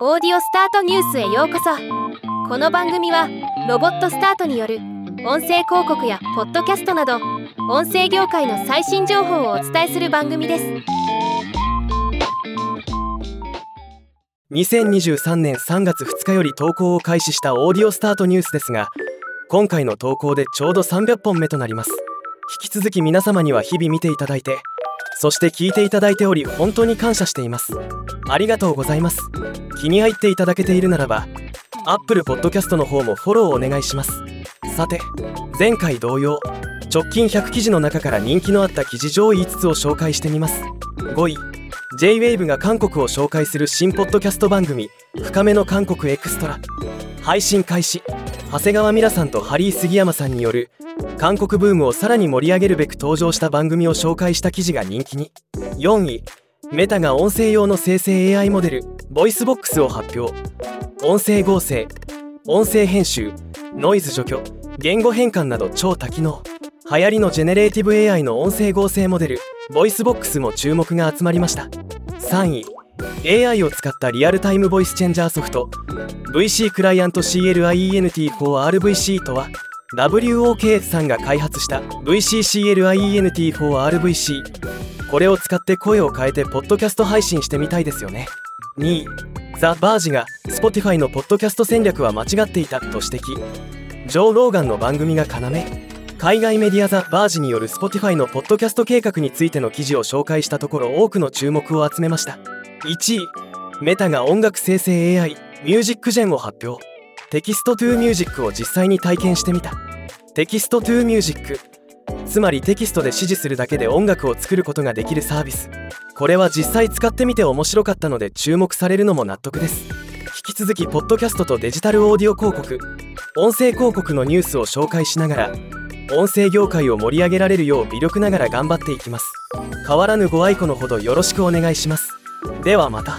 オーディオスタートニュースへようこそ。この番組はロボットスタートによる音声広告やポッドキャストなど音声業界の最新情報をお伝えする番組です。2023年3月2日より投稿を開始したオーディオスタートニュースですが今回の投稿でちょうど300本目となります。引き続き皆様には日々見ていただいてそして聞いていただいており本当に感謝しています。ありがとうございます。気に入っていただけているならば Apple Podcast の方もフォローお願いします。さて前回同様直近100記事の中から人気のあった記事上位5つを紹介してみます。5位 JWAVE が韓国を紹介する新ポッドキャスト番組「深めの韓国エクストラ」配信開始。長谷川ミラさんとハリー杉山さんによる韓国ブームをさらに盛り上げるべく登場した番組を紹介した記事が人気に。4位 Meta が音声用の生成 AI モデル Voicebox を発表。音声合成音声編集ノイズ除去言語変換など超多機能。流行りのジェネレーティブ AI の音声合成モデル Voicebox も注目が集まりました。3位 AI を使ったリアルタイムボイスチェンジャーソフト。VC クライアント CLIENT4RVC とは WOK さんが開発した VCCLIENT4RVC これを使って声を変えてポッドキャスト配信してみたいですよね。2位ザ・バージが Spotify のポッドキャスト戦略は間違っていたと指摘。ジョー・ローガンの番組が要。海外メディアザ・バージによる Spotify のポッドキャスト計画についての記事を紹介したところ多くの注目を集めました。1位 Meta が音楽生成 AI MusicGen を発表。 text to music を実際に体験してみた。 text to music。つまりテキストで指示するだけで音楽を作ることができるサービス。これは実際使ってみて面白かったので注目されるのも納得です。引き続きポッドキャストとデジタルオーディオ広告。音声広告のニュースを紹介しながら音声業界を盛り上げられるよう微力ながら頑張っていきます。変わらぬご愛顧のほどよろしくお願いします。ではまた。